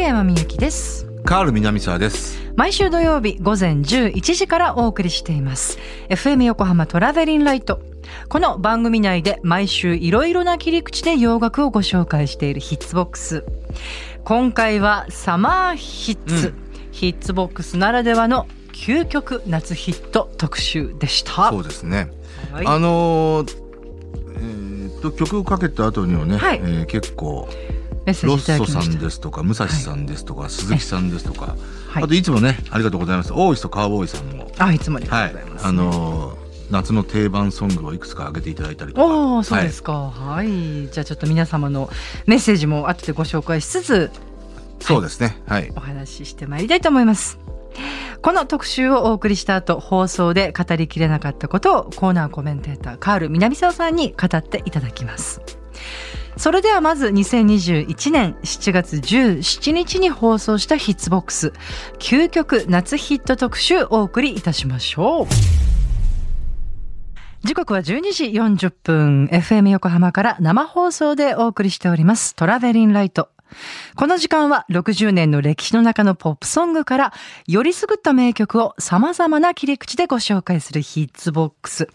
竹山みゆきです。カール南沢です。毎週土曜日午前11時からお送りしています。FM 横浜トラベリンライト。この番組内で毎週いろいろな切り口で洋楽をご紹介しているヒッツボックス。今回はサマーヒッツ、うん、ヒッツボックスならではの究極夏ヒット特集でした。そうですね、はい、あのー、えー、と曲をかけた後にはね、はい、えー、結構ロッソさんですとか武蔵さんですとか、はい、鈴木さんですとか、はい、あといつもねありがとうございます大石とカーボーイさんもあいつもありがとうございます、ね、はい、あのー夏の定番ソングをいくつか上げていただいたりとか。おそうですか、はい。はい。じゃあちょっと皆様のメッセージも後でご紹介しつつ、そうですね。はい。お話ししてまいりたいと思います。この特集をお送りした後、放送で語りきれなかったことをコーナーコメンテーター、カール南沢さんに語っていただきます。それではまず2021年7月17日に放送したヒッツボックス究極夏ヒット特集お送りいたしましょう。時刻は12時40分 FM 横浜から生放送でお送りしておりますトラベリンライト。この時間は60年の歴史の中のポップソングからよりすぐった名曲を様々な切り口でご紹介するヒッツボックス。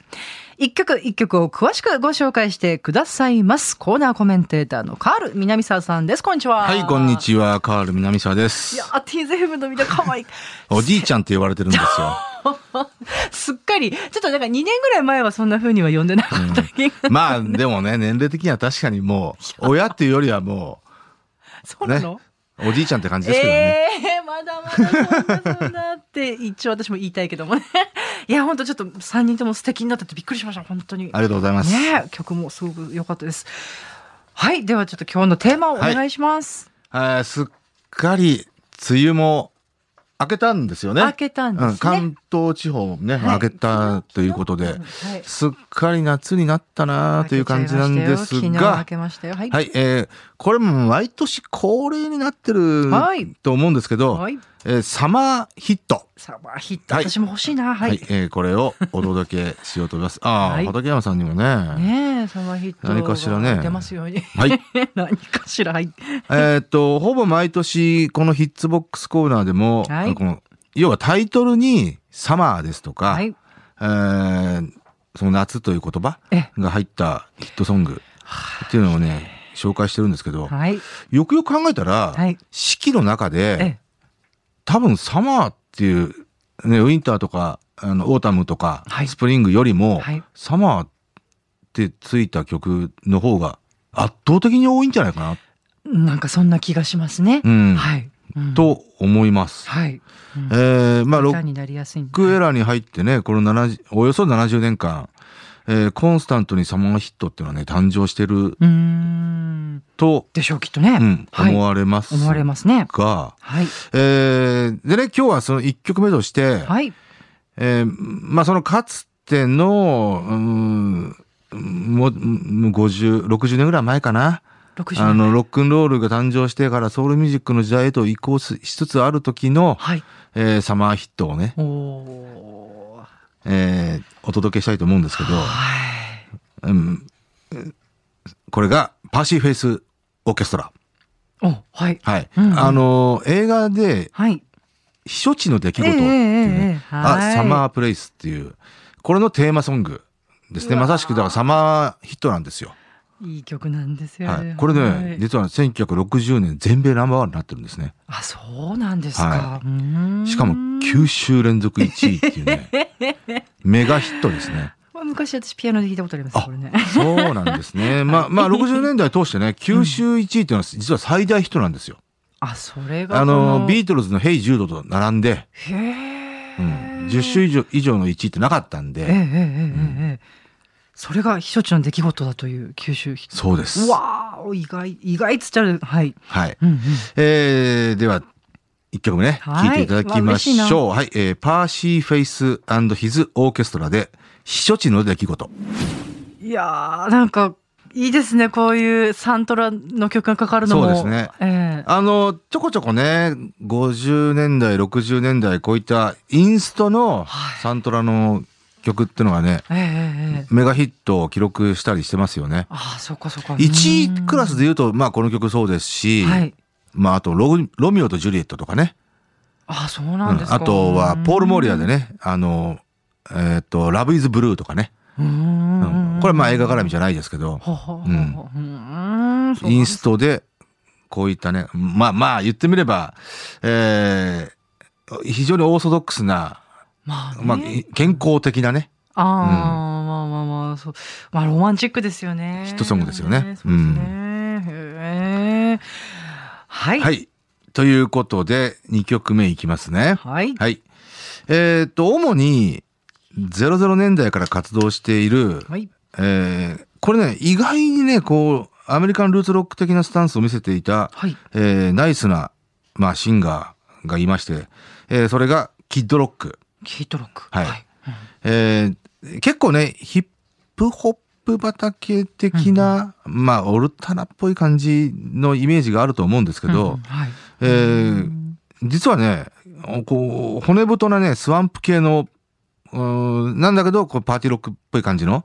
一曲一曲を詳しくご紹介してくださいます。コーナーコメンテーターのカール南沢さんです。こんにちは。はい、こんにちは。カール南沢です。いや、ティーゼヘブンのみんな可愛い。おじいちゃんって呼ばれてるんですよ。すっかり、ちょっとなんか2年ぐらい前はそんな風には呼んでなかったうん、まあ、でもね、年齢的には確かにもう、親っていうよりはもう、そうなの、ねおじいちゃんって感じですけどね。ええー、まだまだそんなそんなって一応私も言いたいけどもね。いや、本当ちょっと3人とも素敵になっててびっくりしました、本当に。ありがとうございます。ね曲もすごく良かったです。はい、ではちょっと今日のテーマをお願いします。はい、すっかり梅雨も開けたんですよね。開けたんですね。うん、関東地方もね、はい、開けたということで、はい、すっかり夏になったなという感じなんですが。はい、はい、えー、これも毎年恒例になってると思うんですけど、はいえー、サマーヒット。サマーヒット。私も欲しいな。はい。はい、えー、これをお届けしようと思います。ああ、はい、畠山さんにもね。ねサマーヒット。何かしらね。出ますように。はい。何かしら。はい。えっと、ほぼ毎年、このヒッツボックスコーナーでも、はい、この、要はタイトルにサマーですとか、はい、えー、その夏という言葉が入ったヒットソングっていうのをね、紹介してるんですけど、はい、よくよく考えたら、はい、四季の中で、多分サマーっていう、ね、ウィンターとか、あの、オータムとか、はい、スプリングよりも、はい、サマーってついた曲の方が圧倒的に多いんじゃないかな。なんかそんな気がしますね。うん。はい。うん、と思います。はい。うん、えー、まあ、ロックエラーに入ってね、この70、およそ70年間、えー、コンスタントにサマーヒットっていうのはね、誕生してると、でしょう、きっとね。うん、はい、思われます。思われますね。が、はい。えー、でね、今日はその1曲目として、はい。えー、まあそのかつての、うん、もう、50、60年ぐらい前かな。あの、ロックンロールが誕生してからソウルミュージックの時代へと移行しつつある時の、はい、えー、サマーヒットをね、えー、お届けしたいと思うんですけど、はいうん、これがパーシーフェイスオーケストラ。おはい。はい。うんうん、あの、映画で、はい。避暑地の出来事っていうね、えー、あ、サマープレイスっていう、これのテーマソングですね。まさしくだからサマーヒットなんですよ。いい曲なんですよ、ね、はい、これね、はい、実は1960年全米ナンバーワンになってるんですね。あ、そうなんですか。はい、しかも9週連続1位っていうね、メガヒットですね。昔私ピアノで弾いたことありますこれね。そうなんですね。まあ、まあ60年代通してね、9週1位っていうのは実は最大ヒットなんですよ。あ、それが。あの、ビートルズのヘイ・ジュードと並んで、へうん、10週以上以上の1位ってなかったんで。ええええええ。それが避暑地の出来事だという九州そうです。わあ、意外、意外っつっちゃう。はい。はい。うんうん、えー、では、一曲目ね、聴いていただきましょう。はい、えー、パーシー・フェイス His Orchestra で、避暑地の出来事。いやー、なんか、いいですね。こういうサントラの曲がかかるのも。そうですね。えー、あの、ちょこちょこね、50年代、60年代、こういったインストのサントラの曲っていうのがね、えー、メガヒットを記録したりしてますよね。ああ、そっかそっか。1位クラスで言うと、まあこの曲そうですし、はい、まあ、あとロ、ロミオとジュリエットとかね。あ、そうなんですか。うん、あとは、ポール・モーリアでね、あの、えっ、ー、と、ラブ・イズ・ブルーとかね。うん、これまあ映画絡みじゃないですけど、うん、インストでこういったねまあまあ言ってみれば、えー、非常にオーソドックスな、まあ、まあ、健康的なね。ああ、うん、まあまあまあそう。まあロマンチックですよね。ヒットソングですよね。そうですね、へえはい、はい、ということで2曲目いきますね。はい、はい、えー、っと主に00年代から活動している、はい、えー、これね、意外にね、こう、アメリカンルーツロック的なスタンスを見せていた、はい、えー、ナイスな、まあ、シンガーがいまして、えー、それがキッドロック。キッドロック。はい。はい、えー、結構ね、ヒップホップ畑的な、うん、まあ、オルタナっぽい感じのイメージがあると思うんですけど、うんはい、えー、実はね、こう、骨太なね、スワンプ系のうんなんだけどこうパーティーロックっぽい感じの、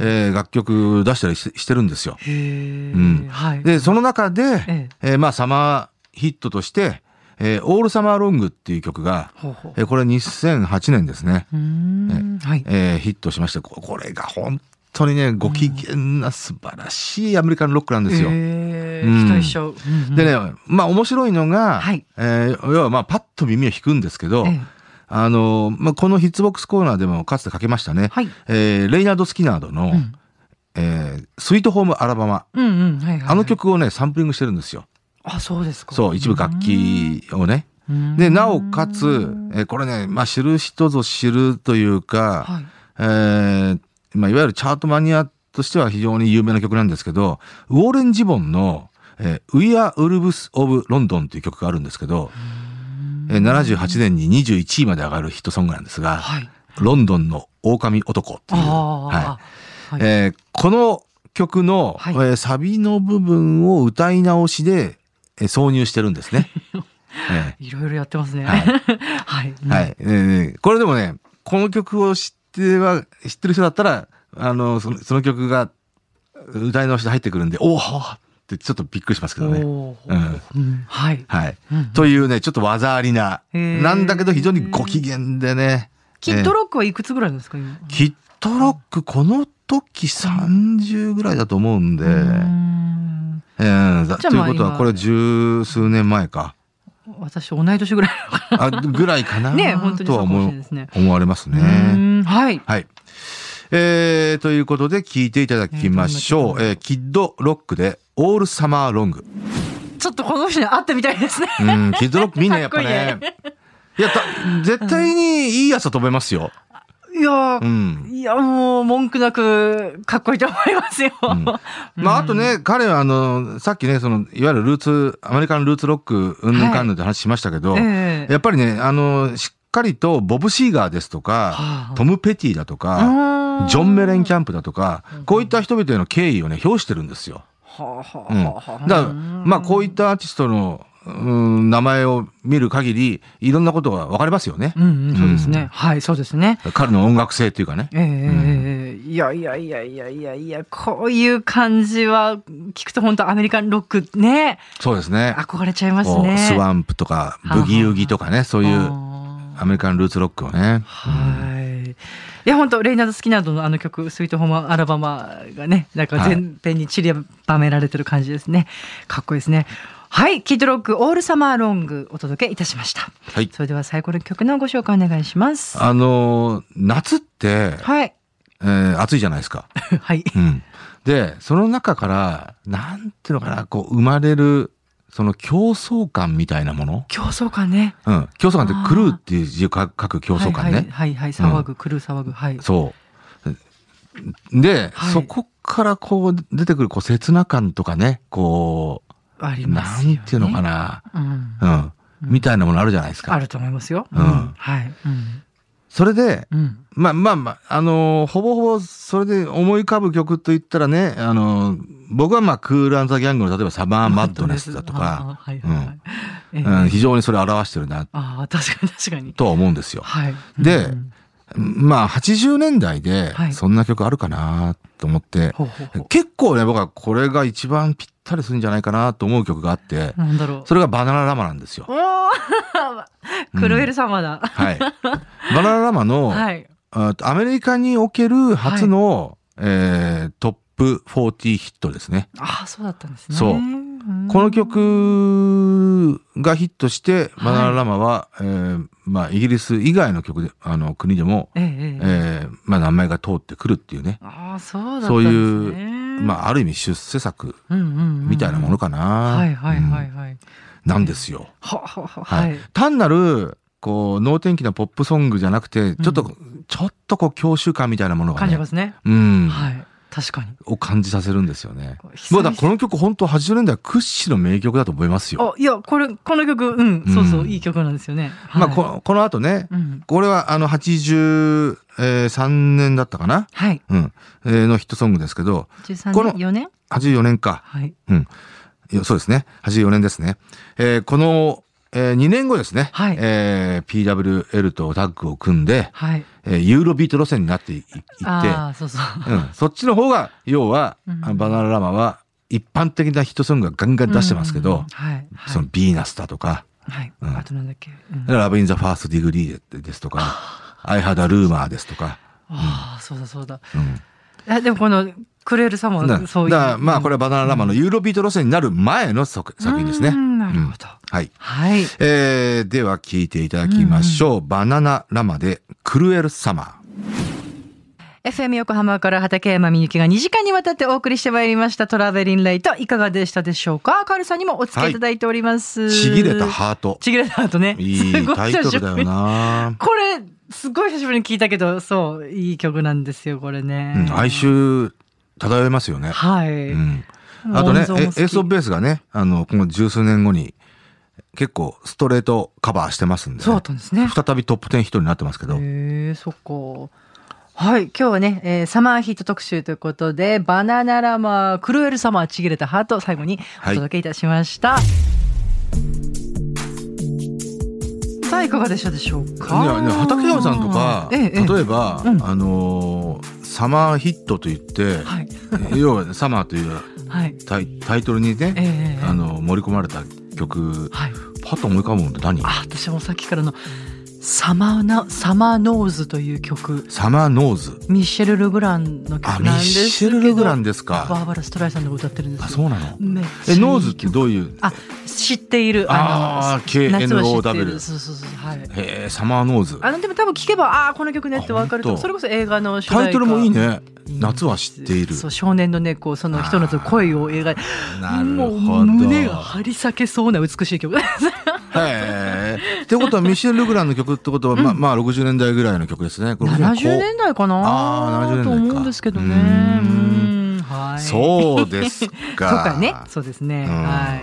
えー、楽曲出したりしてるんですよ。うん。はい、でその中で、ええ。えー、まあ、サマーヒットとして「えー、オールサマーロング」っていう曲がえー、これ2008年ですね、えー、はい。えー、ヒットしましてこれが本当にねご機嫌な素晴らしいアメリカンロックなんですよ。うん、期待しちゃう。でねまあ面白いのが、はい。えー、要はまあパッと耳を引くんですけど、ええ。あの、まあ、このヒッツボックスコーナーでもかつてかけましたね。はい、えー、レイナード・スキナードの、うん、えー、スイートホーム・アラバマ。うんうん。はいはいはい、あの曲をね、サンプリングしてるんですよ。あ、そうですか。そう、一部楽器をね。で、なおかつ、えー、これね、まあ、知る人ぞ知るというか、はい、えー、まあ、いわゆるチャートマニアとしては非常に有名な曲なんですけど、ウォーレン・ジボンの、えー、We Are Wolves of London という曲があるんですけど、78年に21位まで上がるヒットソングなんですが、はい、ロンドンの狼男っていう、はい。えー、この曲の、はい、えー、サビの部分を歌い直しで、えー、挿入してるんですね。えー、いろいろやってますね。はい。はい。はい、えー。これでもね、この曲を知っては、知ってる人だったら、あの、そのその曲が歌い直しで入ってくるんで、おおってちょっとびっくりしますけどね。うん、はい。はい、うん。というね、ちょっと技ありな、なんだけど非常にご機嫌でね。キッドロックはいくつぐらいですか、今？キッドロック、この時30ぐらいだと思うんで。うんえー、ということは、これ十数年前か。私同い年ぐらいあぐらいかな？ね本当にとは思思われますね。はい。はい。えー、ということで聞いていただきましょう。えー、キッドロックでオールサマーロング。ちょっとこの人に会ってみたいですね。うん、キッドロックみんなやっぱね。いや、絶対にいいやつだと思いますよ。いや、うん、いや、もう、文句なく、かっこいいと思いますよ。うん、まあ、あとね、彼は、あの、さっきね、その、いわゆるルーツ、アメリカンルーツロック、うんぬんかんぬんって話しましたけど、はいえ。ー、やっぱりね、あの、しっかりと、ボブ・シーガーですとか、はあ、トム・ペティだとか、ジョン・メレンキャンプだとか、こういった人々への敬意をね、表してるんですよ。はあはあ、うん、だからまあこういったアーティストのうん名前を見る限りいろんなことが分かりますよね。うん、うん、そうですね、うん、はいそうですね。彼の音楽性っていうかね。ええーうん、いやいやいやいやいやいやこういう感じは聞くと本当アメリカンロックね。そうですね。憧れちゃいますね。スワンプとかブギウギとかねそういうアメリカンルーツロックをね。はい。いや本当レイナード・スキナードのあの曲「Sweet Home Alabama」がねなんか全編に散りばめられてる感じですね、かっこいいですねはいキッドロック All Summer Long お届けいたしました。はい。それでは最後の曲のご紹介お願いします。あの夏ってはい。えー、暑いじゃないですか。はい、うん、でその中からなんていうのかなこう生まれるその競争感みたいなもの？競争感ね。うん。競争感って狂うっていう字を書く競争感ね。はいはい、はい、騒ぐ、狂う騒ぐ。はい。そう。で、はい、そこからこう出てくるこう切な感とかね、こう、あります、ね、なんていうのかな。うん。うん。みたいなものあるじゃないですか。あると思いますよ。うん。はい。うん。それで、うん、まあまあまあ、あのー、ほぼほぼそれで思い浮かぶ曲といったらね、あのー、僕はまあクールザ・ギャングの例えばサマーマッドネスだとか、非常にそれを表してるな。ああ、確かに確かに。とは思うんですよ。はい。で、まあ80年代でそんな曲あるかなと思って、はい、結構ね僕はこれが一番ぴったりするんじゃないかなと思う曲があってそれがバナナラマなんですよ。クルエル様だ、うん、はい。バナナラマの、はい、アメリカにおける初の、はい、えー、トップ40ヒットですね。ああそうだったんですね。そう。この曲がヒットして、バナナラマは、はい、えー、まあ、イギリス以外の曲で、あの、国でも、えええー、まあ、名前が通ってくるっていうね。ああ、そうね。そういう、まあ、ある意味出世作みたいなものかな。はいはいはいはい。うん、なんですよ。はははい。単なる、こう、能天気なポップソングじゃなくて、ちょっと、うん、ちょっとこう、教習感みたいなものが、ね、感じますね。うん。はい。確かに。を感じさせるんですよね。もうだこの曲本当80年代屈指の名曲だと思いますよ。あいや、これ、この曲、うん、うん、そうそう、いい曲なんですよね。はい、まあこ、この後ね、うん、これはあの83年だったかな？はい。うん。えー、のヒットソングですけど、この4年 ?84 年か。はい。うん。そうですね。84年ですね。えー、このえー、2年後ですね、はい、えー、PWL とタッグを組んで、はい、えー、ユーロビート路線になっていってそうそう、うん、そっちの方が要は、うん、バナナラマは一般的なヒットソングがガンガン出してますけど、そのビーナスだとか、はい。うん、あとなんだっけ、うん、 Love in the First Degree ですとか、アイ・ハダ・ルーマーですとか。ああ、そうだそうだ。うん、でもこのクレールサモンそういう。だからまあこれはバナナラマのユーロビート路線になる前の作品ですね。なるほど。はい。はい。えー、では聞いていただきましょう。バナナラマでクルエルサマー。FM 横浜から畠山みゆきが2時間にわたってお送りしてまいりましたトラベリンライトいかがでしたでしょうか？カールさんにもお付き合いいただいております、はい、ちぎれたハートちぎれたハートねいいタイトルだよなこれすごい久しぶりに聞いたけどそういい曲なんですよこれね、うん、哀愁漂いますよね。はい。うん、あとね、エースオブベースがね、あの、この十数年後に、結構ストレートカバーしてますんで、ね、そうだったんですね。再びトップ10ヒットになってますけど。へえ、そっか。はい。今日はね、えー、サマーヒット特集ということで、バナナラマー、クルエルサマーちぎれたハート、最後にお届けいたしました。はい、さあ、いかがでしたでしょうか？いや、ね、畠山さんとか、ええ、例えば、うん、あのーサマーヒットといって、はい、要は、サマーというタイタイトルにね、えー、あの盛り込まれた曲、はい、パッと思い浮かぶもんって何？あ私もさっきからのサマーナ、サマーノーズという曲。サマーノーズ。ミッシェル・ルグランの曲なんですミッシェル・ルグランですか。バーバラ・ストライさんが歌ってるんですあ、そうなの？え、 Knowsってどういう？あ、知っている。ああ、KNOW。そうそうそう。はい。へえ、 Summer Knows。あの、でも多分聞けば、ああ、この曲ねってわかると、それこそ映画のタイトルもいいね。夏は知っている。そう、少年のね、こう、その人の声を描いて、もう胸が張り裂けそうな美しい曲。へえ。ってことは、ミシェル・ルグランの曲ってことは、まあ、まあ、60年代ぐらいの曲ですね。70年代かな？ああ、70年代か。と思うんですけどね。はい、そうですか。そうかね。そうですね。は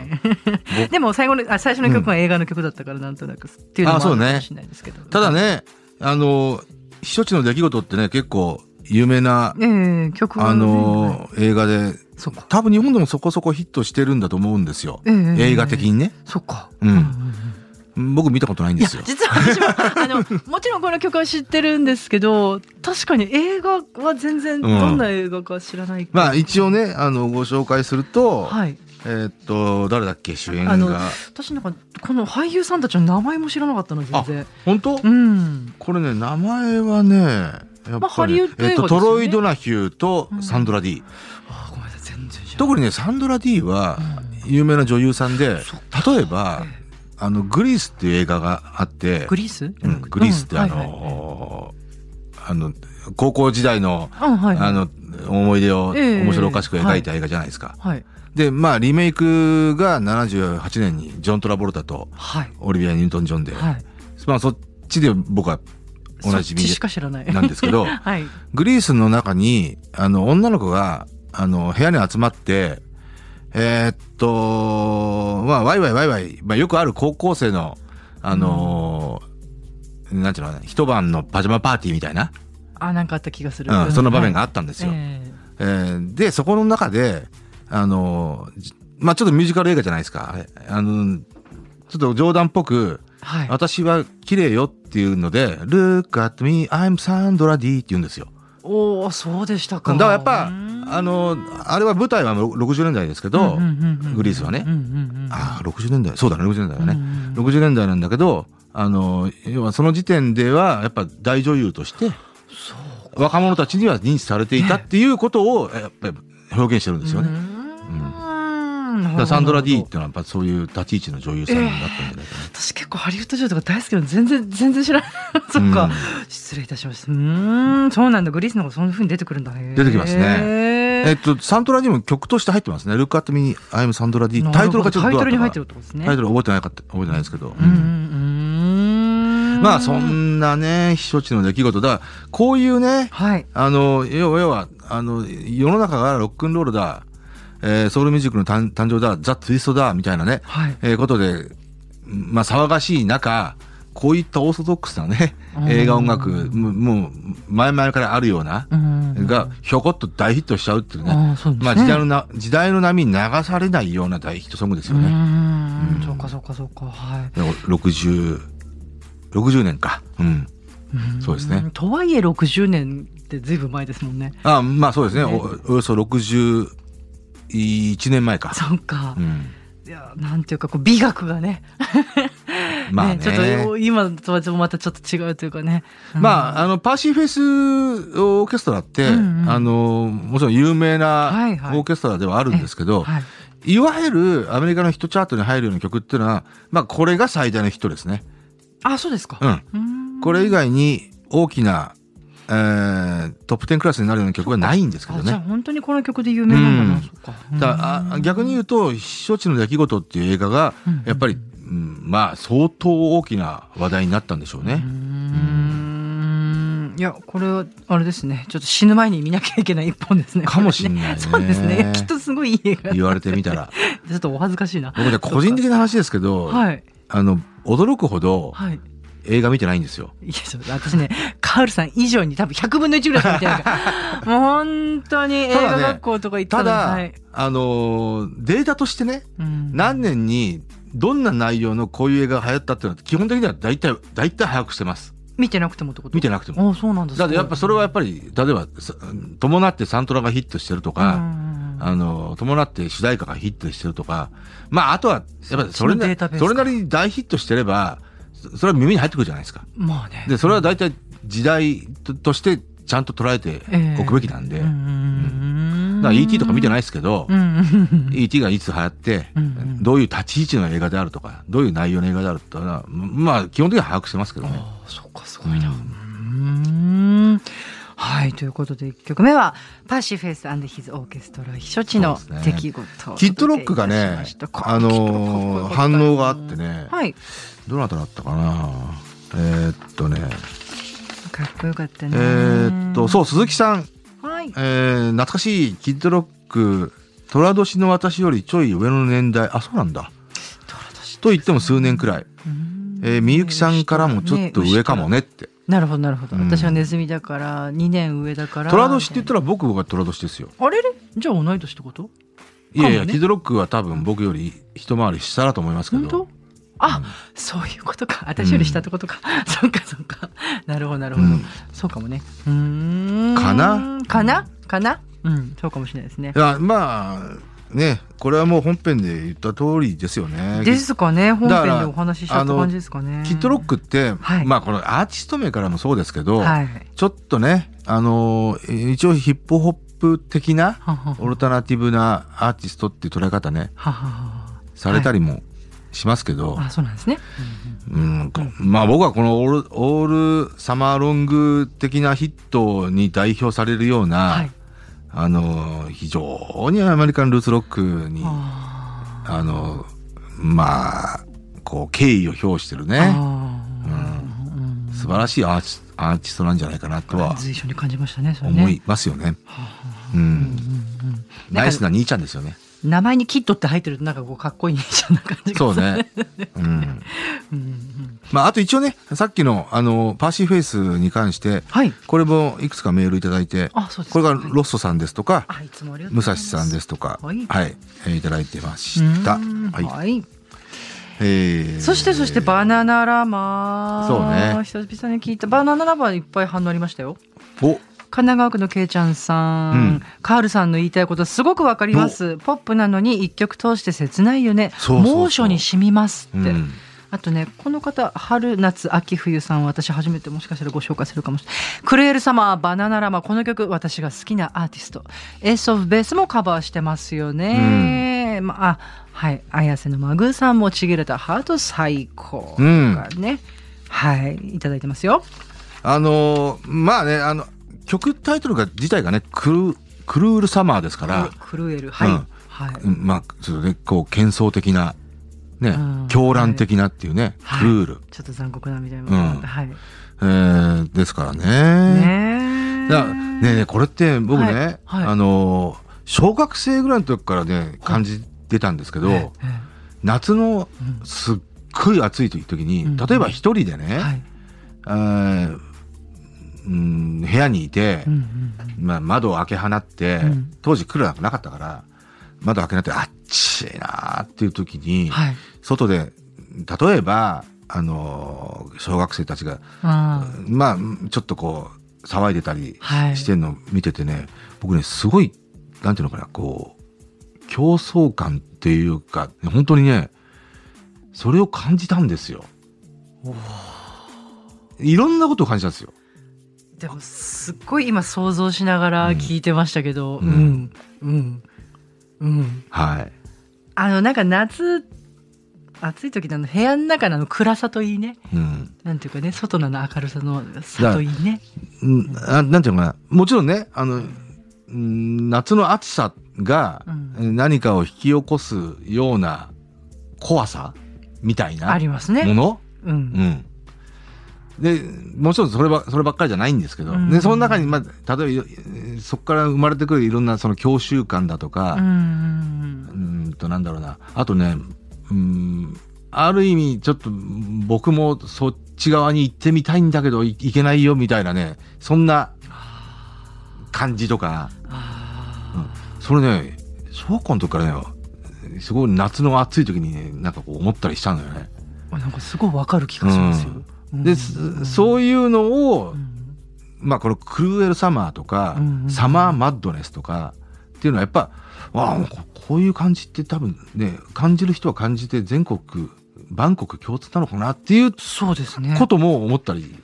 い。でも最後のあ最初の曲は映画の曲だったからなんとなくっていうのもあるかもしれないですけど。ただね、あの避暑地の出来事ってね結構有名な、えー、曲あの、映画で多分日本でもそこそこヒットしてるんだと思うんですよ、えー、映画的にね。そっか、うん、僕見たことないんですよ。実は私もあの もちろんこの曲は知ってるんですけど確かに映画は全然どんな映画か知らない、うん、まあ一応ねあのご紹介すると、はい、えー、っと誰だっけ主演が。私なんかこの俳優さんたちの名前も知らなかったの全然。本当、うん、これね名前はねやっぱり、ね、まあね、えっと、トロイ・ドナヒューとサンドラ・ディ、うん、特にねサンドラ・ディは有名な女優さんで、うん、例えば、あのグリースっていう映画があってグリース、うん、グリースってあの、あの高校時代の、あの思い出を面白おかしく描いた映画じゃないですか。はい、でまあリメイクが78年にジョン・トラボルタとオリビア・ニュートン・ジョンで、はい、まあそっちで僕は同じしか知らない。なんですけど、はい、グリースの中にあの女の子があの部屋に集まってえー、っとまあワイワイワイワイ、まあ、よくある高校生のあのー、うん、なんていうの一晩のパジャマパーティーみたいなあなんかあった気がする、うん、その場面があったんですよ。はい、えー、えー、でそこの中であのー、まあちょっとミュージカル映画じゃないですか。あのちょっと冗談っぽく、はい、私は綺麗よっていうので、Look at me, I'm Sandra D って言うんですよ。おおそうでしたか。だからやっぱ、あの、あれは舞台は60年代ですけど、グリースはね。ああ、60年代、そうだね、60年代だね。60年代なんだけど、あの、要はその時点では、やっぱ大女優として、若者たちには認知されていたっていうことを、やっぱり表現してるんですよね。だサンドラ・ディーっていうのはやっぱそういう立ち位置の女優さんだったんじゃないかな、えー、私結構ハリウッド女優とか大好きなの全然全然知らないそっか、うん、失礼いたしました。うんそうなんだ。グリースの方そんなふうに出てくるんだ出てきますね。えっとサントラにも曲として入ってますね「ルックアットミアイムサンドラ・ディー」タイトルがちょっとタイトルに入ってるってことですね。タイトル覚えてないかって覚えてないですけど、うん、うんまあそんなね避暑地の出来事だ。こういうね、はい、あの要はあの世の中がロックンロールだえー、ソウルミュージックの誕生だ、ザ・ツイストだ、みたいなね、はい、えー、ことで、まあ、騒がしい中、こういったオーソドックスなね、映画音楽、もう、前々からあるような、が、ひょこっと大ヒットしちゃうっていうね。あねまあ、時代のな、時代の波に流されないような大ヒットソングですよね。うん、そうか、そうか、そうか、はい。60、60年か。うん。そうですね。とはいえ60年ってずいぶん前ですもんね。あまあそうですね。おおよそ60 1年前か。そうか。うん、いやなんていうかこう美学がね まあね、ちょっと今とはまたちょっと違うというかね。うん、まあ、あの、パーシーフェイスオーケストラって、うんうん、あの、もちろん有名なオーケストラではあるんですけど、はいはい、いわゆるアメリカのヒットチャートに入るような曲っていうのは、まあ、これが最大のヒットですね。あ、そうですか。うん。これ以外に大きなえー、トップ10クラスになるような曲はないんですけどね。じゃあ本当にこの曲で有名なんだな、うん、だあ逆に言うと「避暑地の出来事」っていう映画がやっぱり、うん、まあ相当大きな話題になったんでしょうね。うんいやこれはあれですねちょっと死ぬ前に見なきゃいけない一本ですね。かもしれない、ね、そうですねきっとすごいいい映画。言われてみたら。ちょっとお恥ずかしいな。僕ね個人的な話ですけど、はい、あの驚くほど、はい、映画見てないんですよ。いや、私ね、カールさん以上に多分100分の1ぐらいしか見てないから。もう本当に映画学校とか行ったただ、はい、あのー、データとしてね、うん、何年にどんな内容のこういう映画が流行ったっていうのは基本的には大体、大体把握してます。見てなくてもってこと？見てなくても。あそうなんですだってやっぱそれはやっぱり、例えば、伴ってサントラがヒットしてるとか、あの、伴って主題歌がヒットしてるとか、まあ、あとは、やっぱりそれなそれなりに大ヒットしてれば、それは耳に入ってくるじゃないですか。まあね。で、それは大体時代としてちゃんと捉えておくべきなんで。えー、うん、だから ET とか見てないですけど、うん、ET がいつ流行って、うん、どういう立ち位置の映画であるとか、どういう内容の映画であるとか、まあ基本的には把握してますけどね。ああ、そっか、すごいな。うん。はい、ということで1曲目はパーシーフェイスヒズオーケストラ避暑地の出来事、ね、キッドロックがね、あのー、反応があってね、はい、どなただったかな？えー、っとね。かっこよかったね。えー、っとそう鈴木さん、はい。えー、懐かしいキッドロック。寅年の私よりちょい上の年代。あそうなんだ。と言っても数年くらい、えー、みゆきさんからもちょっと上かもね。って、なるほどなるほど、私はネズミだから2年上だから。寅年って言ったら僕が寅年ですよ。あれ？れじゃあ同い年ってこと？いやいや、ね、キッドロックは多分僕より一回り下だと思いますけどあ、うん、そういうことか。私より下ってことか、うん、そっかそっか。なるほどなるほど、うん、そうかもね。うん。かな？かな？かな？うん。そうかもしれないですね。いやまあねこれはもう本編で言った通りですよね。ですかね。本編でお話しした感じですかね。キットロックって、はい、まあこのアーティスト名からもそうですけど、はい、ちょっとねあの一応ヒップホップ的なオルタナティブなアーティストっていう捉え方ね。されたりもしますけど、あそうなんですね、うん、まあ僕はこのオール「オールサマーロング」的なヒットに代表されるような、はい、あの非常にアメリカンルーツロックにあのまあこう敬意を表してるね、うん、素晴らしいアーアーティストなんじゃないかなとは随所に感じましたね思いますよね。うん、ナイスな兄ちゃんですよね。名前にキットって入ってるとなんかこうかっこいいねじゃな感じがそうね。うん。まああと一応ねさっきのあのパーシーフェイスに関して、はい、これもいくつかメールいただいて、あそうですこれがロッソさんですとか、はい、武蔵さんですとか、はい、はい、えー、いただいてました。はい。はい。えー、そしてそしてバナナラマそうね。久々に聞いた。バナナラマいっぱい反応ありましたよ。お神奈川区のけいちゃんさん、うん、カールさんの言いたいことすごくわかります。ポップなのに一曲通して切ないよね。猛暑に染みますって、うん、あとねこの方春夏秋冬さん私初めてもしかしたらご紹介するかもしれない。 Cruel Summer バナナラマこの曲私が好きなアーティスト。エースオブベースもカバーしてますよね、うん、まあはい。綾瀬のマグさんもちぎれたハート最高。とかね、はい。いただいてますよ。あのまあねあの曲タイトルが自体がねクルクルールサマーですからクルールはい、うん、はい、まあちょっとねこう幻想的なね、狂乱的なっていうね、はい、クルール、ちょっと残酷なみたいな、うん、はい。えー、ですからね。ねねねこれって僕ね、はい。はい、あの小学生ぐらいの時からね感じてたんですけど、夏のすっごい暑い時に、例えば一人でね、はい、えーうん、部屋にいて、うんうんうん、まあ、窓を開け放って、うん、当時クーラーがなかったから窓開けなってあっちいなっていう時に、はい、外で例えばあの小学生たちがまあちょっとこう騒いでたりしてんのを見ててね、はい、僕ねすごいなんていうのかなこう競争感っていうか本当にねそれを感じたんですよ。いろんなことを感じたんですよ。でもすっごい今想像しながら聞いてましたけど、うん、うん、うん、はい。あのなんか夏暑い時の部屋の中の暗さといいね、うん、なんていうかね外の明るさのさといいね。うん、あなんていうかな。もちろんねあの、うん、夏の暑さが何かを引き起こすような怖さみたいなものありますね。うん、うんでもちろんそればそればっかりじゃないんですけど、うん、でその中に、まあ、例えばそこから生まれてくるいろんなその教習感だとか、うん、うんとなんだろうな。あとねうんある意味ちょっと僕もそっち側に行ってみたいんだけどいけないよみたいなねそんな感じとか、うん、それね小学校の時からねすごい夏の暑い時にねなんかこう思ったりしたんだよね。なんかすごいわかる気がしますよ。うんで、そういうのを、まあこのクルーエルサマーとか、サマーマッドネスとかっていうのはやっぱあこういう感じって多分ね感じる人は感じて全国バンコク共通なのかなっていうそうですね。ことも思ったり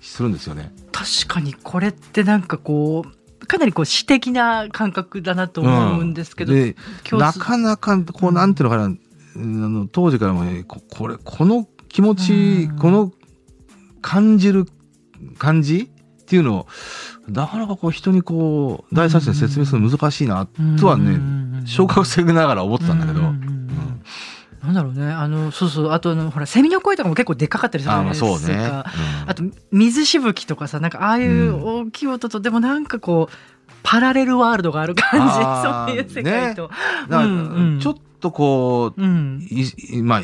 するんですよね。確かにこれってなんかこうかなりこう詩的な感覚だなと思うんですけど、うん、なかなかこうなんていうのかな、うん、あの当時からもねこれこの気持ち、うん、この感じる感じ？っていうのをなかなかこう人にこう第三者に説明するの難しいなとはね小学生ながら思ってたんだけど。なんだろうね。あの、そうそう。あとの、ほら、セミの声とかも結構でかかったりするじゃないですか。あ、そうね、うん、あと、水しぶきとかさ、なんか、ああいう大きい音と、うん、でもなんかこう、パラレルワールドがある感じ。そういう世界と。ねうん、ちょっとこう、いまあ、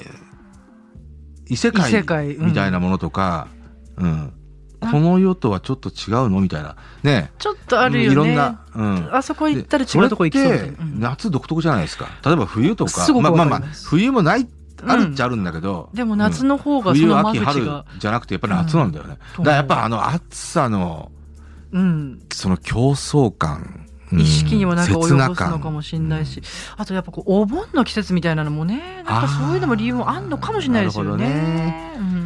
異世界みたいなものとか、うん、この世とはちょっと違うの？みたいな。ね。ちょっとあるよね。いろんな、うん、あそこ行ったら違う。とこ行きそう夏独特じゃないですか。例えば冬とか。まあまあまあ冬もないあるっちゃあるんだけど、うん、でも夏の方がその間口が冬秋春じゃなくてやっぱり夏なんだよね、だからやっぱあの暑さの、うん、その競争感意識にもなんか及ぼすのかもしれないし、あとやっぱこうお盆の季節みたいなのもねなんかそういうのも理由もあんのかもしれないですよね。ね。うん、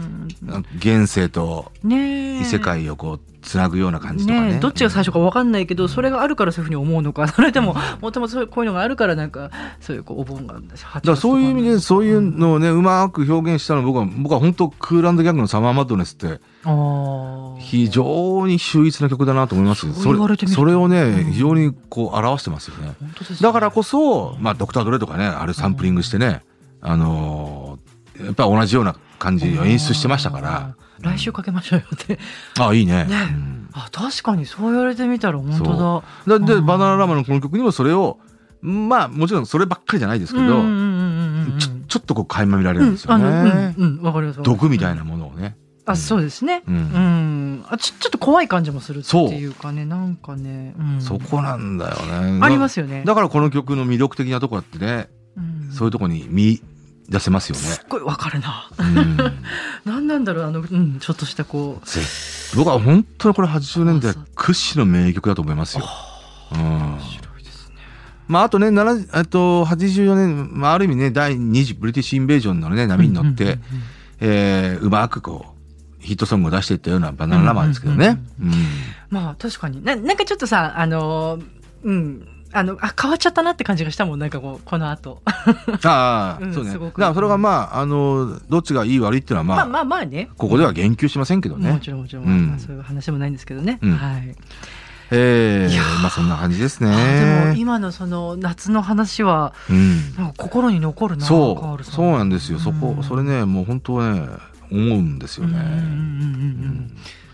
現世と異世界をこうつなぐような感じとかね、ね、どっちが最初か分かんないけど、それがあるからそういうふうに思うのか。それでももともとこういうのがあるからなんかそういうこうお盆がだからそういう意味でそういうのをね、うまく表現したの僕は僕は本当クーランドギャグのサマーマッドネスって非常に秀逸な曲だなと思います。それそれをね、非常にこう表してますよね、ね、だからこそ、まあ、ドクター・ドレとかねあれサンプリングしてね、あのー、やっぱり同じような感じを演出してましたから。来週かけましょうよって。あ、いいね。ね、うん、あ、確かにそう言われてみたら本当だ。だで、バナナラマのこの曲にもそれを、まあ、もちろんそればっかりじゃないですけど、ちょっとこう垣間見られるんですよね。うん、わ、かります。毒みたいなものをね。あ、そうですね。うん。あちょ、ちょっと怖い感じもするっていうかね、なんかね。そこなんだよね。ありますよね。だからこの曲の魅力的なところってね、そういうところに見、出せますよね。すっごいわかるな。うん、何なんだろう、あの、うん、ちょっとしたこう。僕は本当にこれ80年代屈指の名曲だと思いますよ。うん。まあ、あとね、えっと、84年、まあ、ある意味ね、第2次ブリティッシュインベージョンのね、波に乗って、えうまくこう、ヒットソングを出していったようなバナナラマーですけどね。まあ、確かにな。なんかちょっとさ、あの、うん、あの、あ、変わっちゃったなって感じがしたもん、なんかこう、この後。ああ、うん、そうね。だからそれがまあ、あの、どっちがいい悪いっていうのはまあ、まあまあね。ここでは言及しませんけどね。もちろんもちろん、うん、まあ、そういう話もないんですけどね。うん、はい。ええー、まあそんな感じですね。でも今のその夏の話は、うん、なんか心に残るな。そう、そうなんですよ。そこ、それね、もう本当ね、思うんですよね。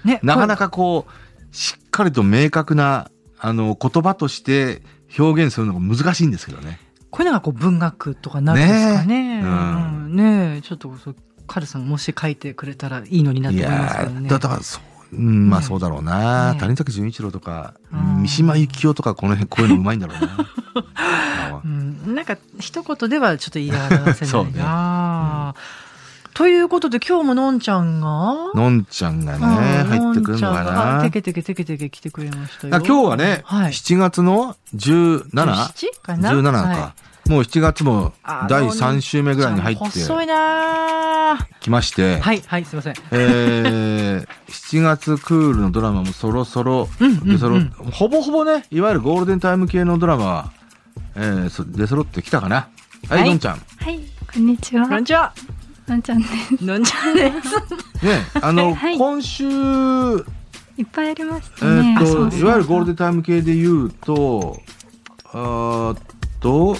ね、なかなかこうしっかりと明確なあの言葉として表現するのが難しいんですけどね。こういうのがこう文学とかなるんですかね。ね,、うん、ねちょっとカルさんもし書いてくれたらいいのになって思いますけどね。だからそううん、まあそうだろうな、ね、谷崎潤一郎とか、三島由紀夫とかこの辺こういうのうまいんだろうな。うん、なんか一言ではちょっと言い表せないな。ということで今日ものんちゃんが？のんちゃんがね、入ってくるのかな。てけてけてけてけ来てくれましたよ。今日はね、はい、7月の 17? かな ?17 か。はい、もう7月も第3週目ぐらいに入って。遅いな来まして。はい、はい、すいません。えー、7月クールのドラマもそろそろ、出揃ほぼほぼね、いわゆるゴールデンタイム系のドラマは、えー、出揃ってきたかな。はい、のんちゃん。はい、こんにちは。こんにちは。のんちゃんです。のんちゃんです。ね、あの、はい、今週、いっぱいありましたね。えっ、といわゆるゴールデンタイム系で言うと、あと、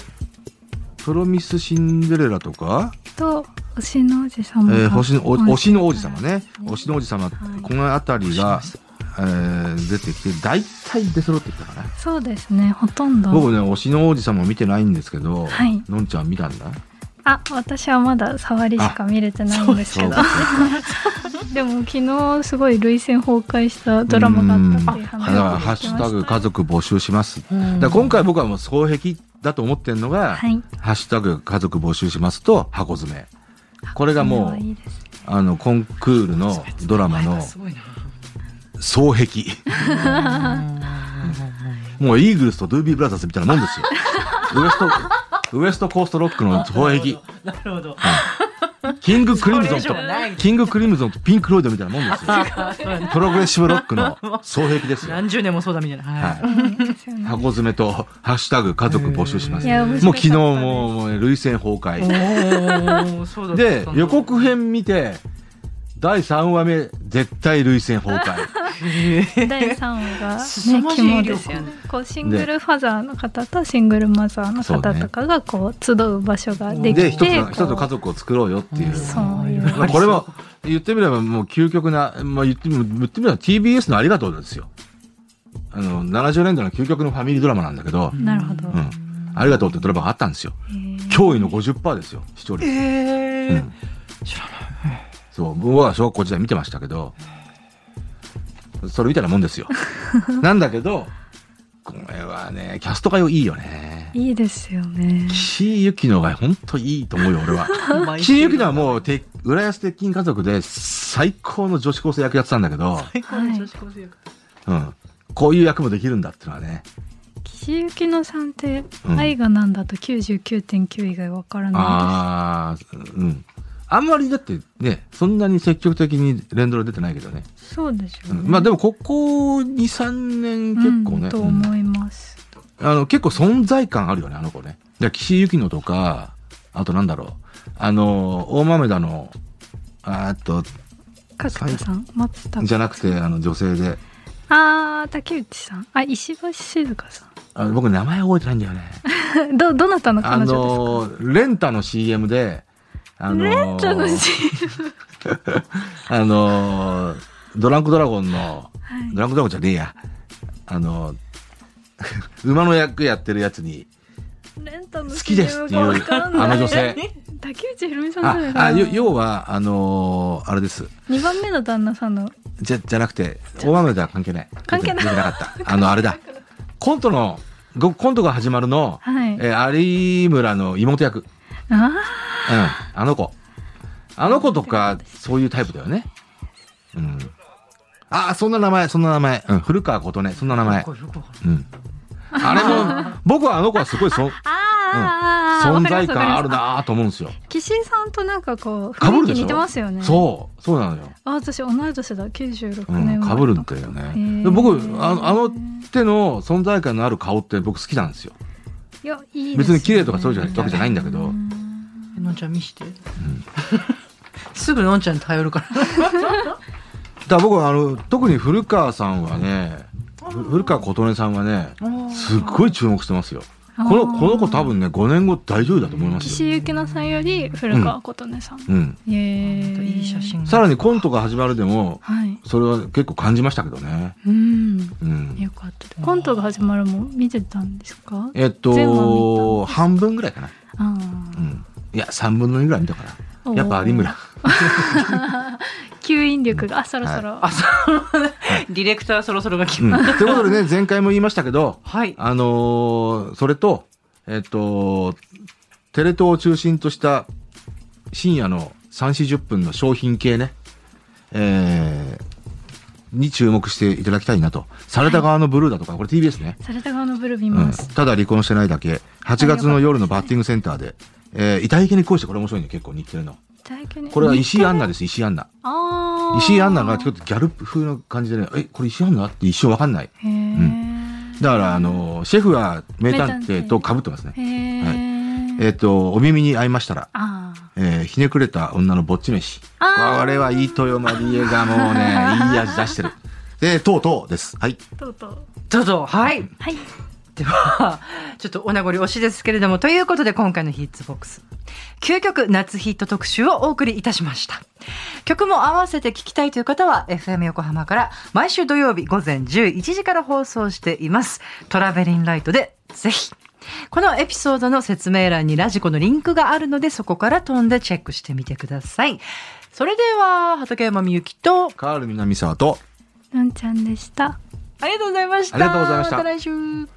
プロミスシンデレラとか、と、推しの王子様。えー、星の推しの王子様ね。推しの王子様、はい、この辺りが、えー、出てきて、大体出揃ってきたかな。そうですね、ほとんど。僕ね、推しの王子様見てないんですけど、はい、のんちゃん見たんだあ私はまだ触りしか見れてないんですけど。でも昨日すごい涙腺崩壊したドラマがあったっていう話がハッシュタグ家族募集します。だ今回僕はもう双璧だと思ってるのが、はい、ハッシュタグ家族募集しますと箱詰め。これがもう、ね、あのコンクールのドラマの双璧。もうイーグルスとドゥービーブラザーズみたいなもんですよ。ウエストウエストコーストロックの双璧。なるほど。キングクリムゾンと、キングクリムゾンとピンクロイドみたいなもんですよ。プログレッシブロックの双璧ですよ。何十年もそうだみたいな。はい。箱詰めと、ハッシュタグ家族募集します。もう昨日もう、涙腺崩壊。で、予告編見て、第3話目、絶対涙腺崩壊。第3話が、ね、肝ですよね。こうシングルファザーの方とシングルマザーの方とかがこう集う場所ができて、で一つ一つ家族を作ろうよっていう。そういう。これも言ってみればもう究極な、まあ言ってみ言ってみれば TBS のありがとうですよ。あの70年代の究極のファミリードラマなんだけど。なるほど。うん。ありがとうってドラマがあったんですよ。驚異の50%ですよ視聴率。えー、うん、知らない。そう、僕は小学校時代見てましたけど、それみたいなもんですよ。なんだけど、これはね、キャストがいいよね。いいですよね。岸井ゆきのが本当いいと思うよ、俺は。岸井ゆきのはもう、て浦安鉄筋家族で最高の女子高生役やってたんだけど、最高の女子高生役。うん。こういう役もできるんだっていうのはね。岸井ゆきのさんって、愛がなんだと99.9以外わからないです。ああ、うん。あんまりだってね、そんなに積極的に連ドラ出てないけどね。そうですよね。まあでもここ2、3年結構ね。うん、と思います、うん、あの、結構存在感あるよね、あの子ね。で、岸井ゆきのとか、あとなんだろう。あの、大豆田の、あと、角田さん松田じゃなくて、あの、女性で。ああ、竹内さん。あ、石橋静香さん。あ僕名前覚えてないんだよね。ど、どなたの彼女ですか？あの、レンタの CM で、あのー、あのー、ドランクドラゴンの、はい、ドランクドラゴンじゃねえや。あのー、馬の役やってるやつに、好きですっていう、あの女性。竹内ひろみさんじゃないか？な。あ、要は、あのー、あれです。2番目の旦那さんの。じゃ、じゃなくて、大豆では関係ない。関係ない。なかった。あの、あれだ。コントの、コントが始まるの、はい、えー、有村の妹役。ああ。あの子。あの子とか、そういうタイプだよね。うん。ああ、そんな名前、そんな名前。うん、古川琴音、そんな名前。うん。あれも、僕はあの子はすごいそ、うん、存在感あるなと思うんですよ。岸井さんとなんかこう、雰囲気似てますよね。そう、そうなのよ。あ、私同い年だ、96年かぶるんだよね。僕、あの、あの手の存在感のある顔って僕好きなんですよ。いや、いい別に綺麗とかそうじゃわけじゃないんだけど。のんちゃん見して。うん、すぐのんちゃんに頼るから。だ僕はあの特に古川さんはね古川琴音さんはねすっごい注目してますよ。このこの子多分ね5年後大丈夫だと思いますよ。石井幸乃さんより古川琴音さん。うん。うん、いい写真。さらにコントが始まるでも、はい、それは結構感じましたけどね。うん。うん。よかった。コントが始まるも見てたんですか？えっと半分ぐらいかな。あ。いや3分の2ぐらい見たから。やっぱ有村。吸引力が。そろそろ、はい、ディレクターそろそろが来ま、うん、ということでね 前回も言いましたけど、はい、あのー、それとえっ、とテレ東を中心とした深夜の3 4 0分の商品系ね、えー、に注目していただきたいなと。された側のブルーだとか、これ TBS ね。された側のブルー見ます、うん、ただ離婚してないだけ。8月の夜のバッティングセンターで、えー、遺体池に恋してこれ面白いね、結構日テレの。これは石井アンナです、石井アンナ。石井アンナがちょっとギャル風な感じでね、え、これ石井アンナって一生わかんない。うん。だから、あの、シェフは名探偵と被ってますね。はい。えっ、ー、と、お耳に合いましたら、えー、ひねくれた女のぼっち飯。これはいい豊まりえがもうね、いい味出してる。で、とうとうです。はい。とうとう。とうとう、はい。はい。では、ちょっとお名残惜しいですけれども、ということで今回のヒッツボックス。究極夏ヒット特集をお送りいたしました。曲も合わせて聴きたいという方は FM 横浜から毎週土曜日午前11時から放送しています。トラベリンライトでぜひ。このエピソードの説明欄にラジコのリンクがあるのでそこから飛んでチェックしてみてください。それでは畠山みゆきとカール南沢とのんちゃんでした。ありがとうございました。ありがとうございました。また来週。